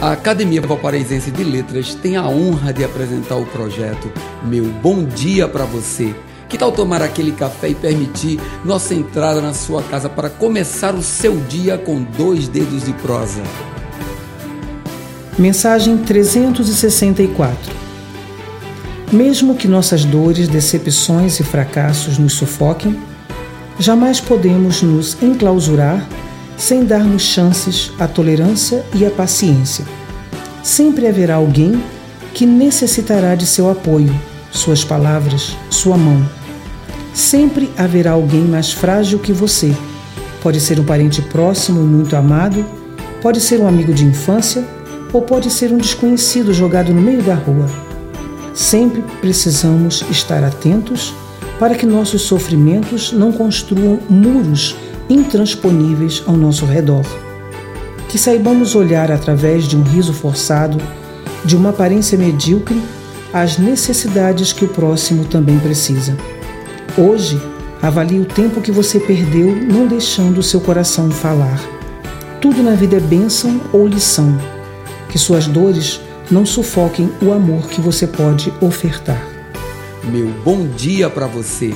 A Academia Valparaísense de Letras tem a honra de apresentar o projeto Meu Bom Dia para Você. Que tal tomar aquele café e permitir nossa entrada na sua casa para começar o seu dia com dois dedos de prosa? Mensagem 364 Mesmo que nossas dores, decepções e fracassos nos sufoquem, jamais podemos nos enclausurar sem darmos chances à tolerância e à paciência. Sempre haverá alguém que necessitará de seu apoio, suas palavras, sua mão. Sempre haverá alguém mais frágil que você. Pode ser um parente próximo e muito amado, pode ser um amigo de infância ou pode ser um desconhecido jogado no meio da rua. Sempre precisamos estar atentos para que nossos sofrimentos não construam muros intransponíveis ao nosso redor. Que saibamos olhar através de um riso forçado, de uma aparência medíocre, as necessidades que o próximo também precisa. Hoje, avalie o tempo que você perdeu não deixando o seu coração falar. Tudo na vida é bênção ou lição. Que suas dores não sufoquem o amor que você pode ofertar. Meu bom dia para você